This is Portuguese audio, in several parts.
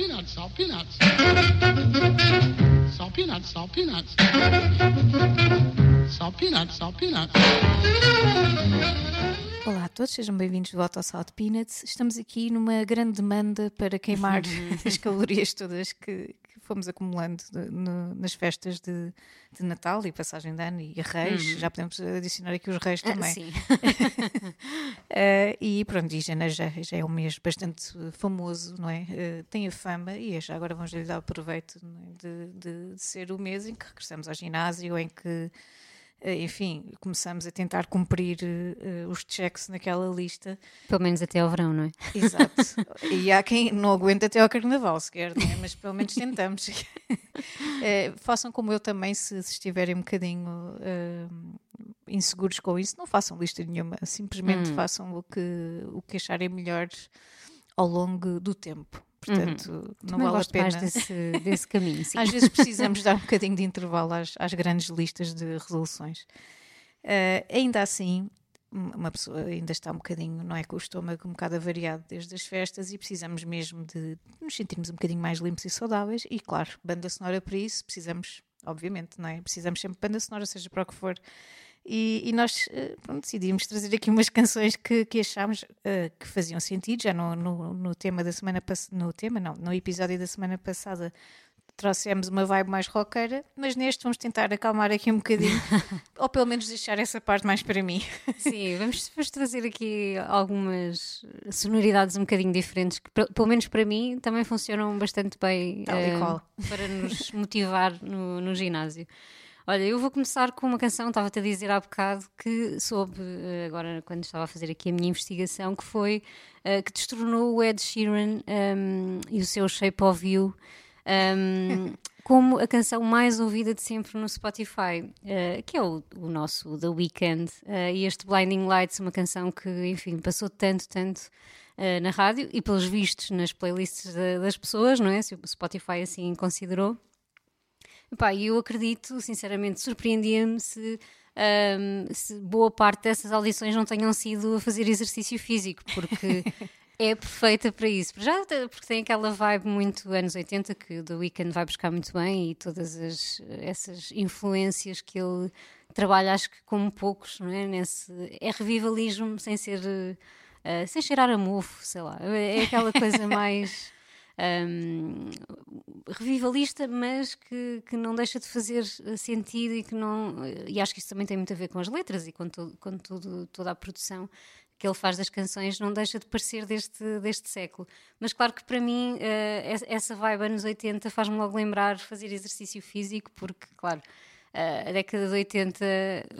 peanuts, salt peanuts. Salt peanuts, salt peanuts. Salt peanuts, salt peanuts. Olá a todos, sejam bem-vindos de volta ao Salt Peanuts. Estamos aqui numa grande demanda para queimar as calorias todas que, que fomos acumulando de, no, nas festas de, de, Natal e passagem de ano e Reis. Uhum. Já podemos adicionar aqui os Reis ah, também. sim. uh, e pronto, e janeiro já, já, é um mês bastante famoso, não é? Uh, tem a fama e já agora vamos lhe dar o proveito é? de, de, ser o mês em que regressamos ao ginásio, em que enfim, começamos a tentar cumprir uh, os checks naquela lista. Pelo menos até ao verão, não é? Exato. e há quem não aguenta até ao carnaval sequer, é? mas pelo menos tentamos. uh, façam como eu também, se, se estiverem um bocadinho uh, inseguros com isso, não façam lista nenhuma, simplesmente hum. façam o que, o que acharem melhor ao longo do tempo. Portanto, uhum. não Também vale a pena. desse, desse caminho. Sim. Às vezes precisamos dar um bocadinho de intervalo às, às grandes listas de resoluções. Uh, ainda assim, uma pessoa ainda está um bocadinho, não é, com o estômago um bocado avariado desde as festas e precisamos mesmo de nos sentirmos um bocadinho mais limpos e saudáveis. E claro, banda sonora para isso, precisamos, obviamente, não é? Precisamos sempre de banda sonora, seja para o que for. E, e nós eh, pronto, decidimos trazer aqui umas canções que, que achámos uh, que faziam sentido, já no, no, no tema da semana no tema, não, no episódio da semana passada trouxemos uma vibe mais rockera, mas neste vamos tentar acalmar aqui um bocadinho, ou pelo menos deixar essa parte mais para mim. Sim, vamos, vamos trazer aqui algumas sonoridades um bocadinho diferentes, que pelo menos para mim também funcionam bastante bem uh, para nos motivar no, no ginásio. Olha, eu vou começar com uma canção, estava-te a dizer há bocado, que soube, eh, agora quando estava a fazer aqui a minha investigação, que foi, uh, que destronou o Ed Sheeran um, ehm, e o seu Shape of You um, ehm, como a canção mais ouvida de sempre no Spotify, uh, que é o, o, nosso The Weeknd. Uh, e este Blinding Lights, uma canção que, enfim, passou tanto, tanto na rádio e pelos vistos nas playlists das pessoas, não é? Se o Spotify assim considerou. E eu acredito, sinceramente, surpreendia-me se, um, se boa parte dessas audições não tenham sido a fazer exercício físico, porque é perfeita para isso. Já porque tem aquela vibe muito anos 80 que o The Weeknd vai buscar muito bem e todas as, essas influências que ele trabalha, acho que como poucos, não é? Nesse, é revivalismo sem ser. Uh, sem cheirar a mofo, sei lá. É aquela coisa mais um, revivalista, mas que, que não deixa de fazer eh, sentido e que não. E acho que isso também tem muito a ver com as letras e com, to, com tudo, toda a produção que ele faz das canções não deixa de parecer deste, deste século. Mas claro que para mim uh, essa vibe anos 80 faz-me logo lembrar fazer exercício físico, porque, claro, a década de 80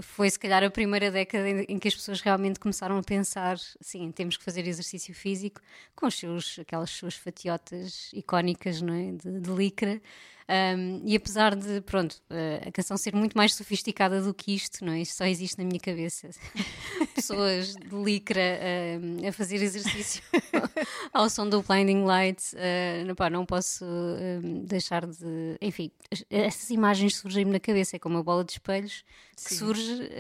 foi se calhar a primeira década em, que as pessoas realmente começaram a pensar, sim, temos que fazer exercício físico com os seus, aquelas suas fatiotas icónicas não é? de, de licra. Um, e apesar de, pronto, uh, a canção ser muito mais sofisticada do que isto, não é? Isto só existe na minha cabeça. Pessoas de licra uh, a fazer exercício ao som do Blinding Lights, uh, pá, não posso deixar de. Enfim, essas imagens surgem-me na cabeça, é como a bola de espelhos que Sim. surge,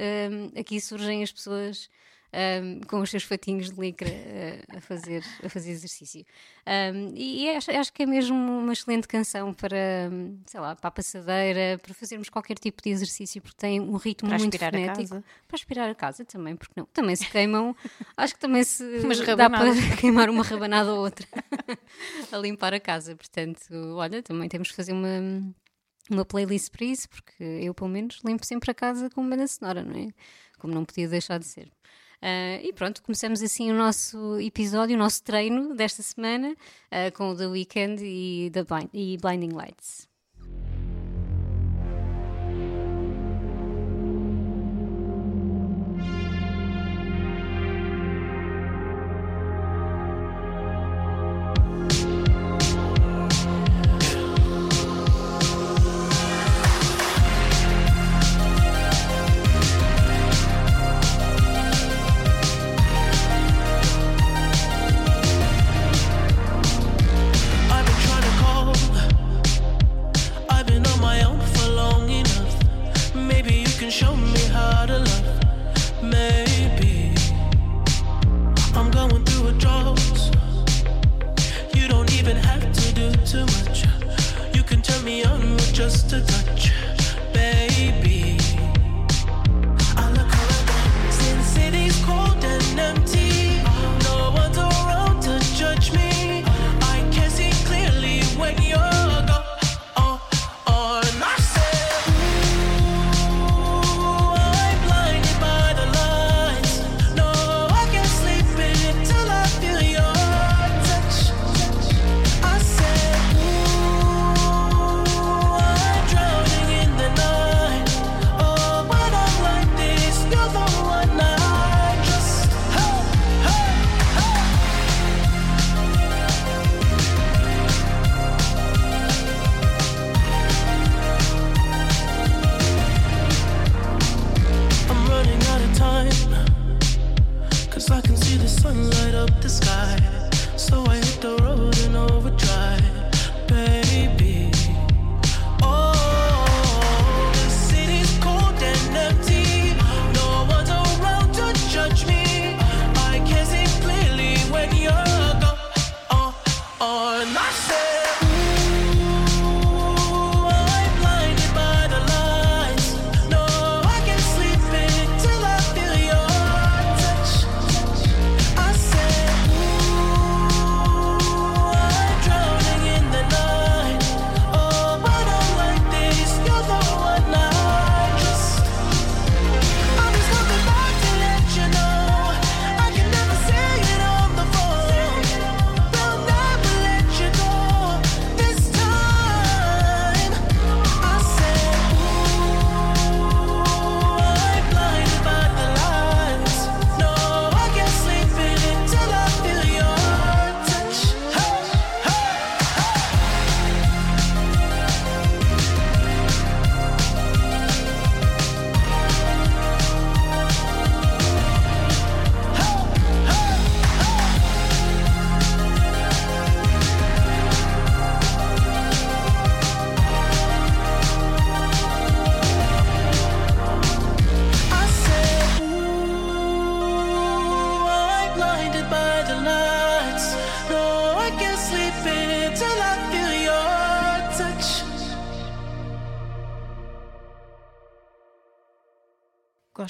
aqui surgem as pessoas um, com os seus fatinhos de licra uh, a, fazer, a fazer exercício. Um, e acho, acho, que é mesmo uma excelente canção para, sei lá, para a passadeira, para fazermos qualquer tipo de exercício, porque tem um ritmo para muito frenético. Para aspirar a casa também, porque não? Também se queimam, acho que também se dá para queimar uma rabanada ou outra a limpar a casa. Portanto, olha, também temos que fazer uma uma playlist para isso, porque eu, pelo menos, limpo sempre a casa com uma banda sonora, não é? Como não podia deixar de ser. Uh, e pronto, começamos assim o nosso episódio, o nosso treino desta semana uh, com o The Weeknd e, The Blind, e Blinding Lights.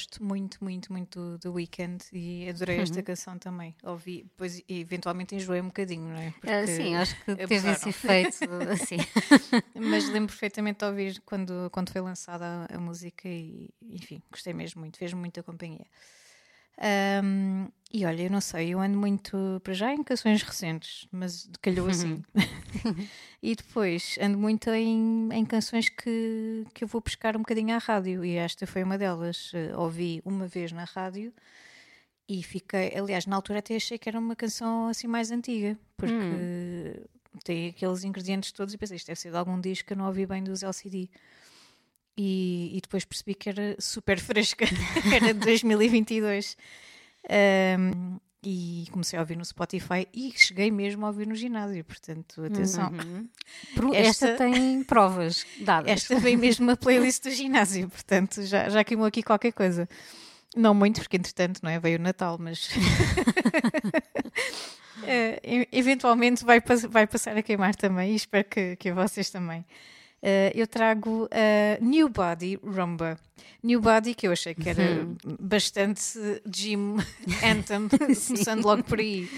Gosto muito, muito, muito do Weekend e adorei uhum. esta canção também. Ouvi, depois eventualmente enjoei um bocadinho, não é? Ah, Porque sim, acho que teve esse efeito assim. Mas lembro perfeitamente de ouvir quando, quando foi lançada a, a música e, enfim, gostei mesmo muito, fez-me muita companhia. Um, e olha, eu não sei, eu ando muito para já em canções recentes, mas calhou assim. e depois ando muito em, em canções que, que eu vou buscar um bocadinho à rádio, e esta foi uma delas. Uh, ouvi uma vez na rádio e fiquei, aliás, na altura até achei que era uma canção assim mais antiga, porque hum. tem aqueles ingredientes todos e pensei, isto deve ser de algum disco que eu não ouvi bem dos LCD. E, e, depois percebi que era super fresca, era de 2022. Um, e comecei a ouvir no Spotify e cheguei mesmo a ouvir no ginásio, portanto, atenção. Uhum. Esta, esta, tem provas dadas. Esta vem mesmo na playlist do ginásio, portanto, já, já queimou aqui qualquer coisa. Não muito, porque entretanto, não é? Veio o Natal, mas. uh, eventualmente vai, vai passar a queimar também e espero que, que vocês também. Uh, eu trago uh, New Body Rumba. New Body, que eu achei que era uhum. bastante gym anthem, começando logo por aí.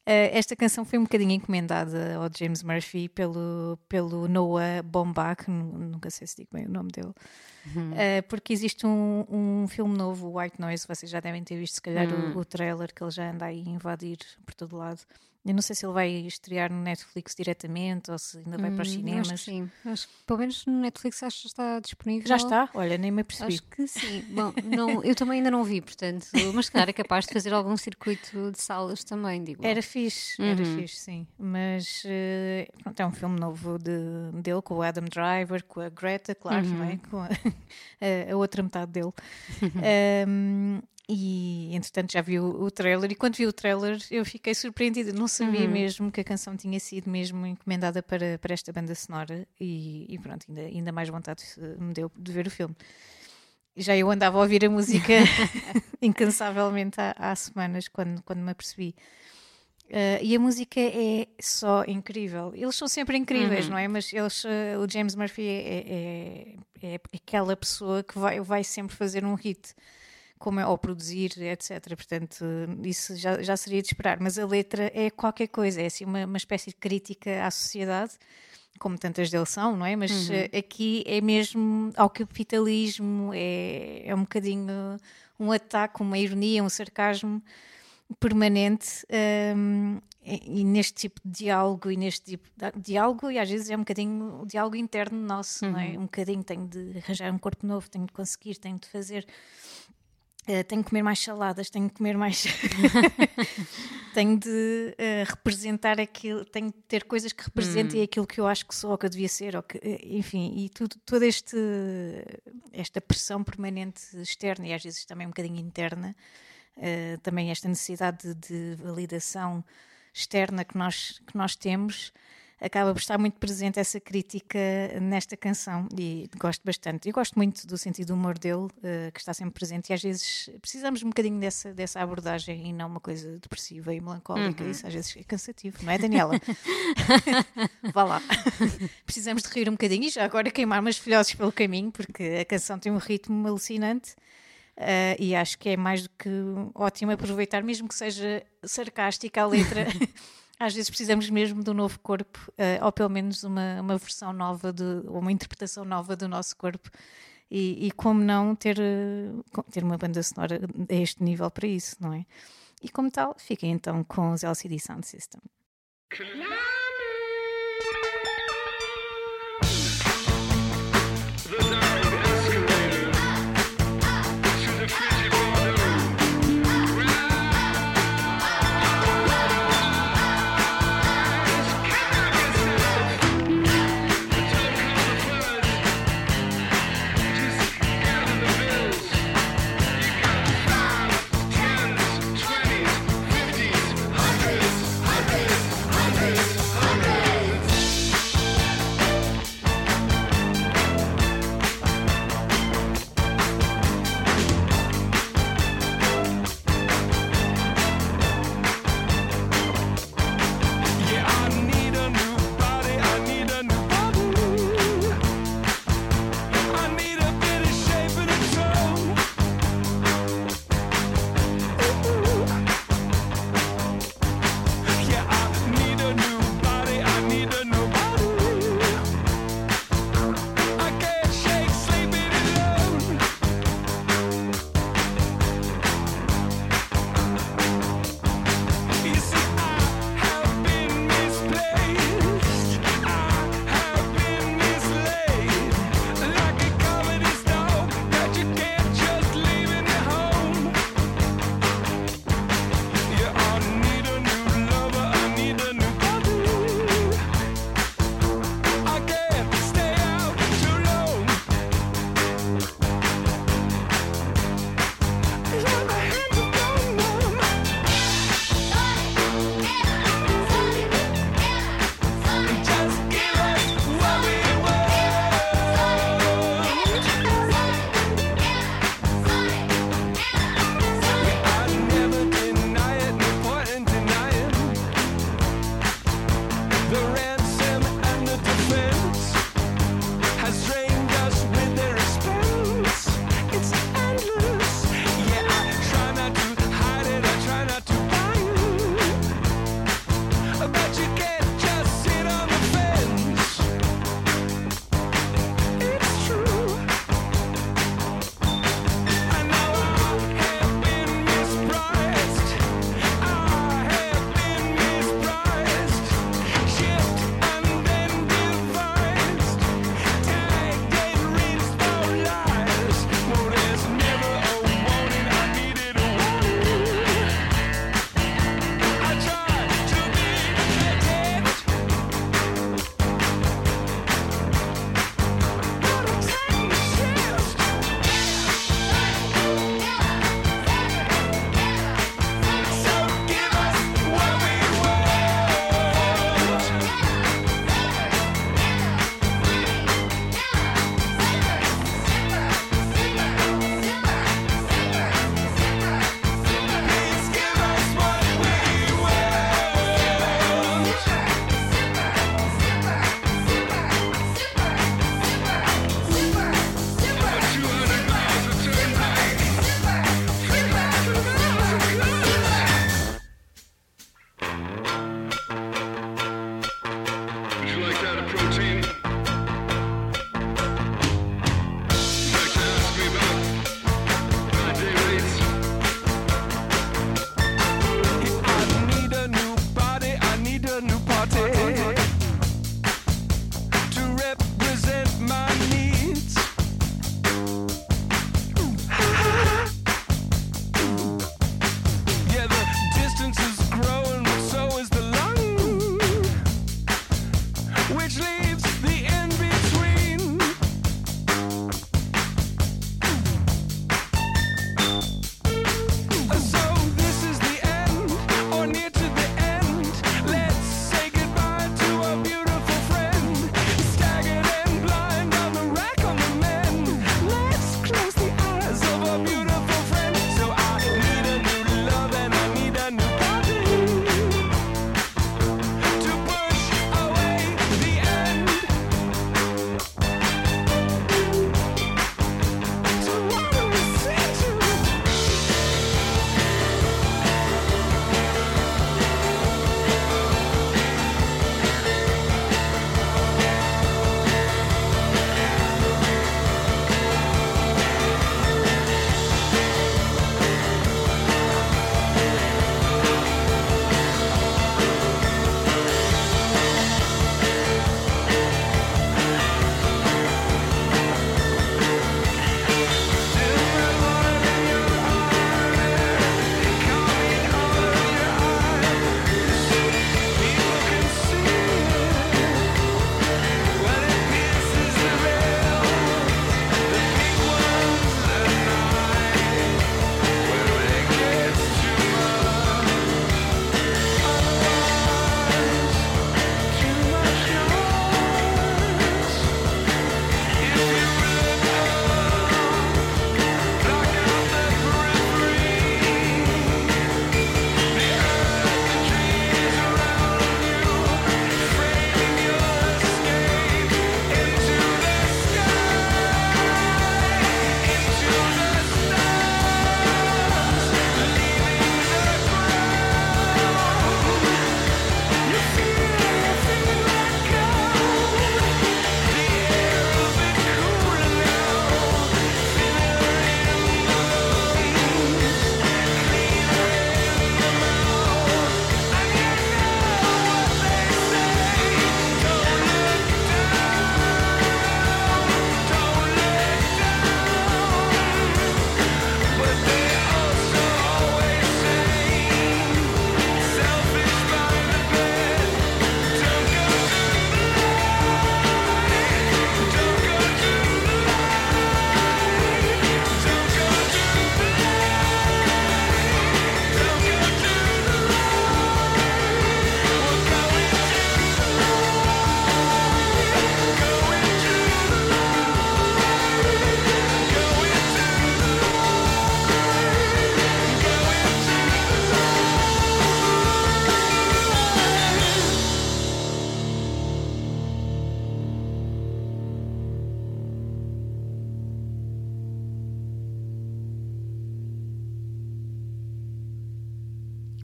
Uh, esta canção foi um bocadinho encomendada ao James Murphy pelo, pelo Noah Baumbach, nunca sei se digo bem o nome dele, uhum. uh, porque existe um, um filme novo, White Noise, vocês já devem ter visto se calhar uhum. o, o trailer que ele já anda aí a invadir por todo lado. Eu não sei se ele vai estrear no Netflix diretamente ou se ainda vai hum, para os cinemas. Acho sim. Acho pelo menos no Netflix acho que está disponível. Já está? Olha, nem me apercebi. Acho que sim. Bom, não, eu também ainda não vi, portanto, mas claro, é capaz de fazer algum circuito de salas também, digo. Era fixe, uhum. era fixe, sim. Mas uh, pronto, é um filme novo de, dele com o Adam Driver, com a Greta, claro, uhum. não é? com a, a, outra metade dele. um, E entretanto já vi o, o, trailer, e quando vi o trailer eu fiquei surpreendida, não sabia uhum. mesmo que a canção tinha sido mesmo encomendada para, para esta banda sonora, e, e pronto, ainda, ainda mais vontade me deu de ver o filme. Já eu andava a ouvir a música incansavelmente há, há, semanas, quando, quando me apercebi. Uh, e a música é só incrível. Eles são sempre incríveis, uhum. não é? Mas eles, uh, o James Murphy é, é, é, aquela pessoa que vai, vai sempre fazer um hit como é, ou produzir, etc. Portanto, isso já, já seria de esperar. Mas a letra é qualquer coisa, é assim uma, uma espécie de crítica à sociedade, como tantas deles são, não é? Mas uhum. Eh, aqui é mesmo ao capitalismo, é, é um bocadinho um ataque, uma ironia, um sarcasmo permanente um, e, e neste tipo de diálogo e neste tipo de diálogo e às vezes é um bocadinho o diálogo interno nosso, uhum. não é? Uhum. Um bocadinho tenho de arranjar um corpo novo, tenho de conseguir, tenho de fazer Uh, tenho que comer mais saladas, tenho que comer mais. tenho de uh, representar aquilo, tenho de ter coisas que representem hum. aquilo que eu acho que sou ou que eu devia ser, ou que, uh, enfim, e tudo, toda este, esta pressão permanente externa e às vezes também um bocadinho interna, também esta necessidade de, de, validação externa que nós, que nós temos. Acaba por estar muito presente essa crítica nesta canção e gosto bastante. Eu gosto muito do sentido do humor dele, uh, que está sempre presente, e às vezes precisamos um bocadinho dessa, dessa abordagem e não uma coisa depressiva e melancólica. Uhum. Isso às vezes é cansativo, não é, Daniela? Vá lá. precisamos de rir um bocadinho e já agora queimar umas filhoses pelo caminho, porque a canção tem um ritmo alucinante. Uh, e acho que é mais do que ótimo aproveitar, mesmo que seja sarcástica a letra. Às vezes precisamos mesmo de um novo corpo, uh, ou pelo menos uma, uma versão nova, de, uma interpretação nova do nosso corpo. E, e como não ter, uh, ter uma banda sonora a este nível para isso, não é? E como tal, fiquem então com os LCD Sound System.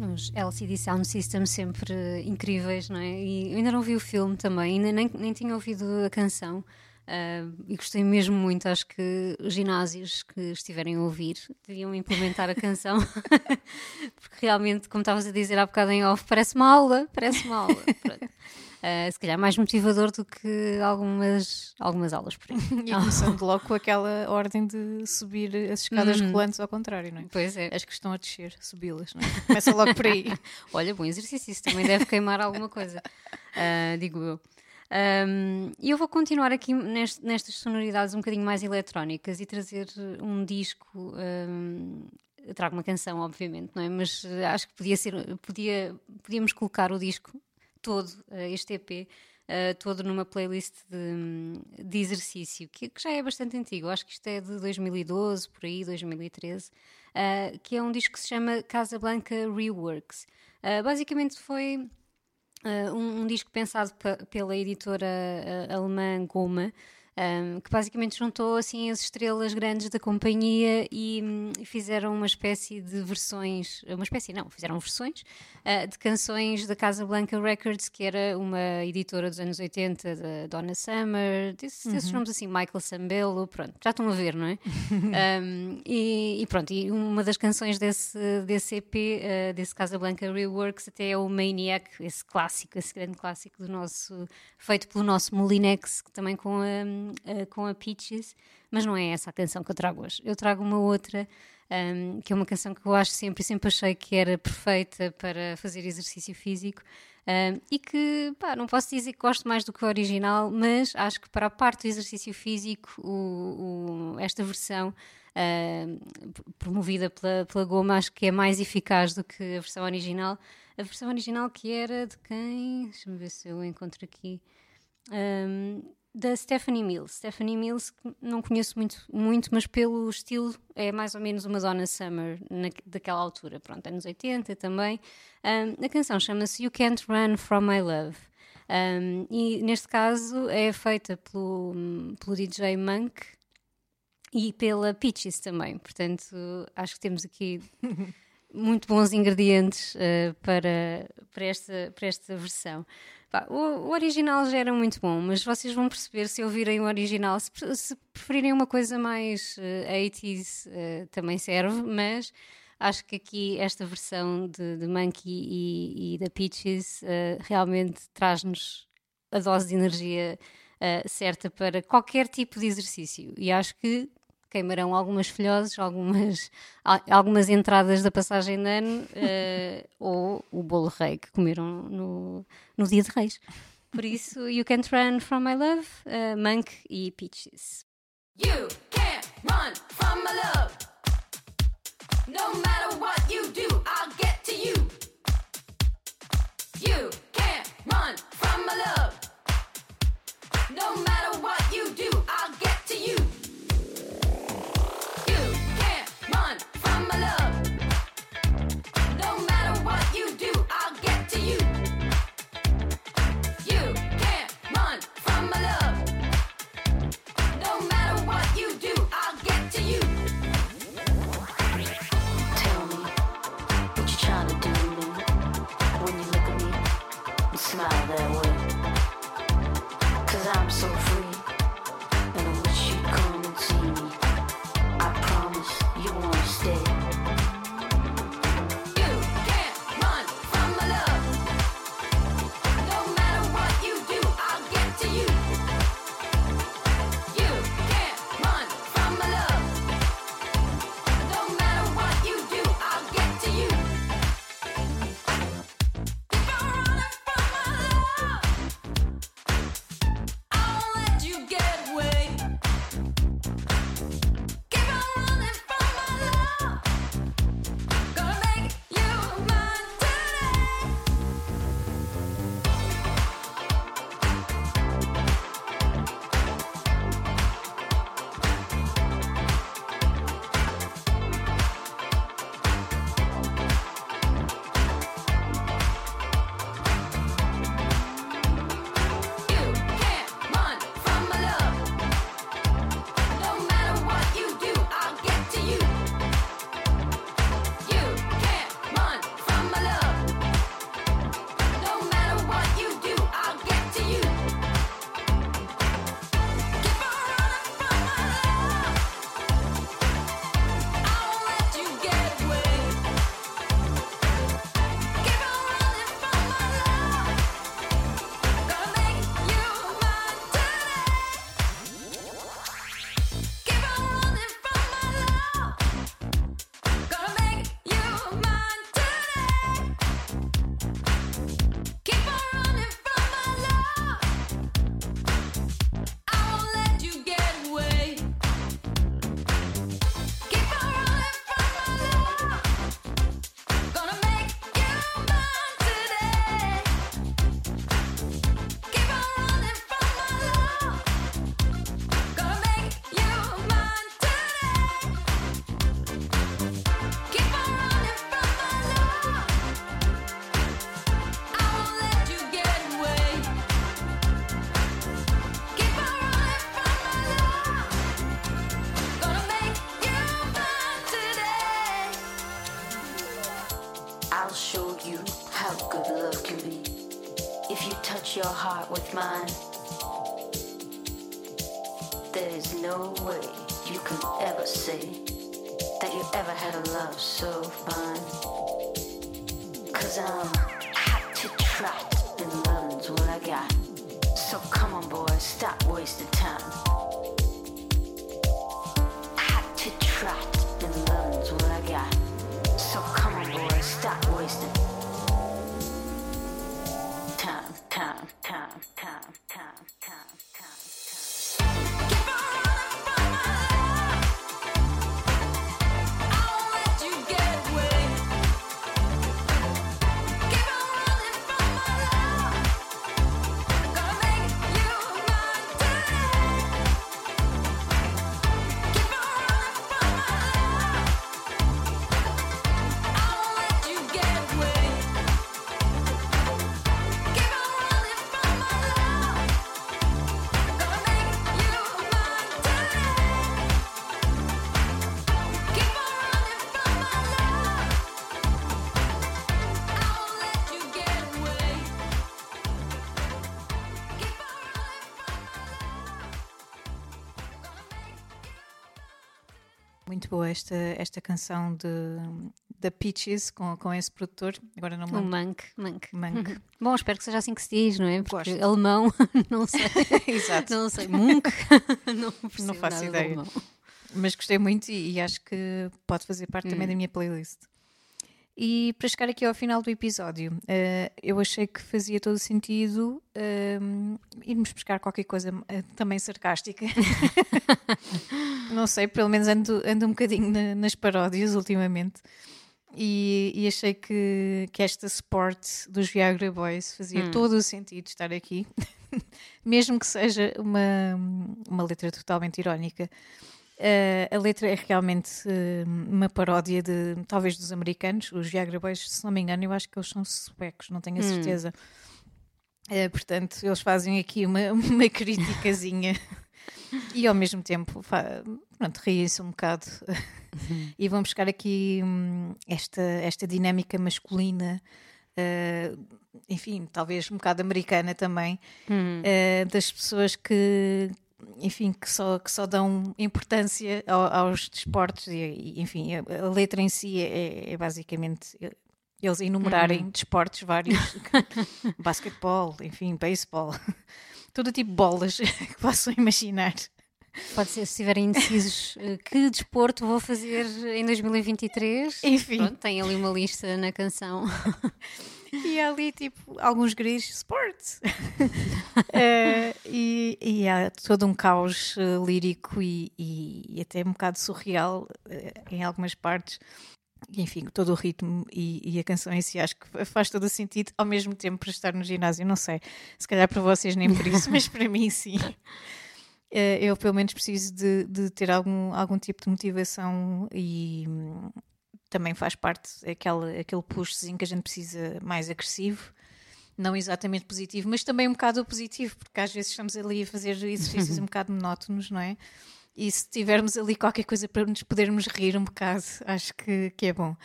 Uns LCD Sound Systems sempre incríveis, não é? E eu ainda não vi o filme também, ainda nem, nem tinha ouvido a canção. Uh, e gostei mesmo muito. Acho que os ginásios que estiverem a ouvir deviam implementar a canção, porque realmente, como estavas a dizer há bocado em off, parece uma aula. Parece uma aula. Uh, se calhar mais motivador do que algumas, algumas aulas por aí. e começando logo com aquela ordem de subir as escadas hum. rolantes ao contrário, não é? Pois é. As que estão a descer, subi-las, não é? Começa logo por aí. Olha, bom exercício, isso também deve queimar alguma coisa, uh, digo eu. Um, e eu vou continuar aqui nest, nestas sonoridades um bocadinho mais eletrónicas e trazer um disco. Um, trago uma canção, obviamente, não é? Mas acho que podia ser, podia, podíamos colocar o disco todo, uh, este EP, uh, eh, todo numa playlist de, de exercício, que, que, já é bastante antigo. Acho que isto é de 2012, por aí, 2013, uh, eh, que é um disco que se chama Casablanca Reworks. basicamente foi Uh, um, um, disco pensado pela editora uh, alemã Goma, um, que basicamente juntou assim as estrelas grandes da companhia e, um, fizeram uma espécie de versões, uma espécie não, fizeram versões uh, de canções da Casa Blanca Records, que era uma editora dos anos 80 da Donna Summer, desses, uhum. nomes assim, Michael Sambello, pronto, já estão a ver, não é? um, e, e, pronto, e uma das canções desse, desse EP, uh, desse Casa Blanca Reworks, até é o Maniac, esse clássico, esse grande clássico do nosso, feito pelo nosso Molinex, também com a uh, com a Peaches, mas não é essa a canção que eu trago hoje. Eu trago uma outra, um, que é uma canção que eu acho sempre, sempre achei que era perfeita para fazer exercício físico. Um, e que, pá, não posso dizer que gosto mais do que o original, mas acho que para a parte do exercício físico, o, o, esta versão uh, promovida pela, pela Goma, acho que é mais eficaz do que a versão original. A versão original que era de quem? Deixa-me ver se eu encontro aqui. Um, da Stephanie Mills. Stephanie Mills, não conheço muito, muito, mas pelo estilo é mais ou menos uma Donna Summer na, daquela altura, pronto, anos 80 também. Um, a canção chama-se You Can't Run From My Love. Um, e neste caso é feita pelo, pelo DJ Monk e pela Peaches também. Portanto, acho que temos aqui muito bons ingredientes uh, para, para, esta, para esta versão. O, o, original já era muito bom, mas vocês vão perceber se ouvirem o original. Se, se preferirem uma coisa mais uh, eh, 80s, uh, eh, também serve, mas acho que aqui esta versão de, de Monkey e, e da Peaches uh, realmente traz-nos a dose de energia certa para qualquer tipo de exercício. E acho que queimarão algumas filhoses, algumas, algumas entradas da passagem de ano uh, ou o bolo rei que comeram no, no dia de reis. Por isso, You Can't Run From My Love, uh, Monk e Peaches. You can't run from my love. No matter what you do, I'll get to you. You can't run from my love. No matter what you do, I'll get you how good love can be if you touch your heart with mine. There is no way you can ever say that you ever had a love so fine. Cause I'm hot to trot and love's what I got. So come on, boys, stop wasting time. Hot to trot. Esta, esta canção de, da Peaches com, com esse produtor. Agora não me O lembro. Monk. Monk. Monk. Bom, espero que seja assim que se diz, não é? Porque Gosto. alemão, não sei. Exato. Não sei. Monk. não, Não faço ideia. Mas gostei muito e, e acho que pode fazer parte Hum. também da minha playlist. E para chegar aqui ao final do episódio, eh, eu achei que fazia todo o sentido eh, irmos buscar qualquer coisa eh, também sarcástica. Não sei, pelo menos ando, ando um bocadinho na- nas paródias ultimamente. E, e achei que, que esta sport dos Viagra Boys fazia todo o sentido estar aqui, mesmo que seja uma, uma letra totalmente irónica. Eh, a letra é realmente eh, uma paródia de talvez dos americanos, os Viagra Boys, se não me engano, eu acho que eles são suecos, não tenho a certeza. Eh, portanto, eles fazem aqui uma, uma criticazinha. E ao mesmo tempo pronto, riem-se um bocado. E vão buscar aqui hum, esta, esta dinâmica masculina. enfim, talvez um bocado americana também, eh, das pessoas que, enfim, que só, que só dão importância ao- aos desportos e, enfim, a, letra em si é, é basicamente eles enumerarem desportos vários, basquetebol, enfim, beisebol, todo tipo de bolas que possam imaginar. Pode ser, se estiverem indecisos, eh, que desporto vou fazer em 2023? Enfim. Pronto, tem ali uma lista na canção. E ali, tipo, alguns gris, sport. Eh, e, e há todo um caos eh, lírico e, e- até um bocado surreal eh, em algumas partes. Enfim, todo o ritmo e, e a canção em si acho que faz todo o sentido ao mesmo tempo para estar no ginásio. Não sei, se calhar para vocês nem por isso, mas para mim sim. Eu pelo menos preciso de, de ter algum, algum tipo de motivação e também faz parte aquele, aquele pushzinho que a gente precisa mais agressivo, não exatamente positivo, mas também um bocado positivo, porque às vezes estamos ali a fazer exercícios um bocado monótonos, não é? E se tivermos ali qualquer coisa para nos podermos rir um bocado, acho que, que é bom.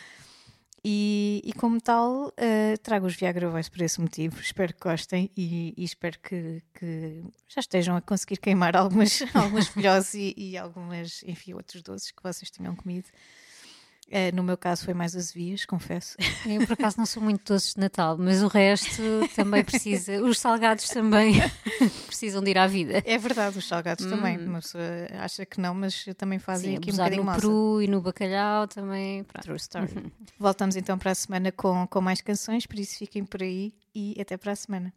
E, e como tal, eh, trago os Viagra Voice por esse motivo. Espero que gostem e, e espero que, que já estejam a conseguir queimar algumas, algumas filhoses e, e algumas, enfim, outros doces que vocês tenham comido. Eh, no meu caso foi mais azevias, confesso. Eu, por acaso, não sou muito doces de Natal, mas o resto também precisa. Os salgados também precisam de ir à vida. É verdade, os salgados também. Uma pessoa acha que não, mas também fazem Sim, aqui um bocadinho no massa. peru e no bacalhau também. Pronto. True story. Voltamos então para a semana com, com mais canções, por isso fiquem por aí e até para a semana.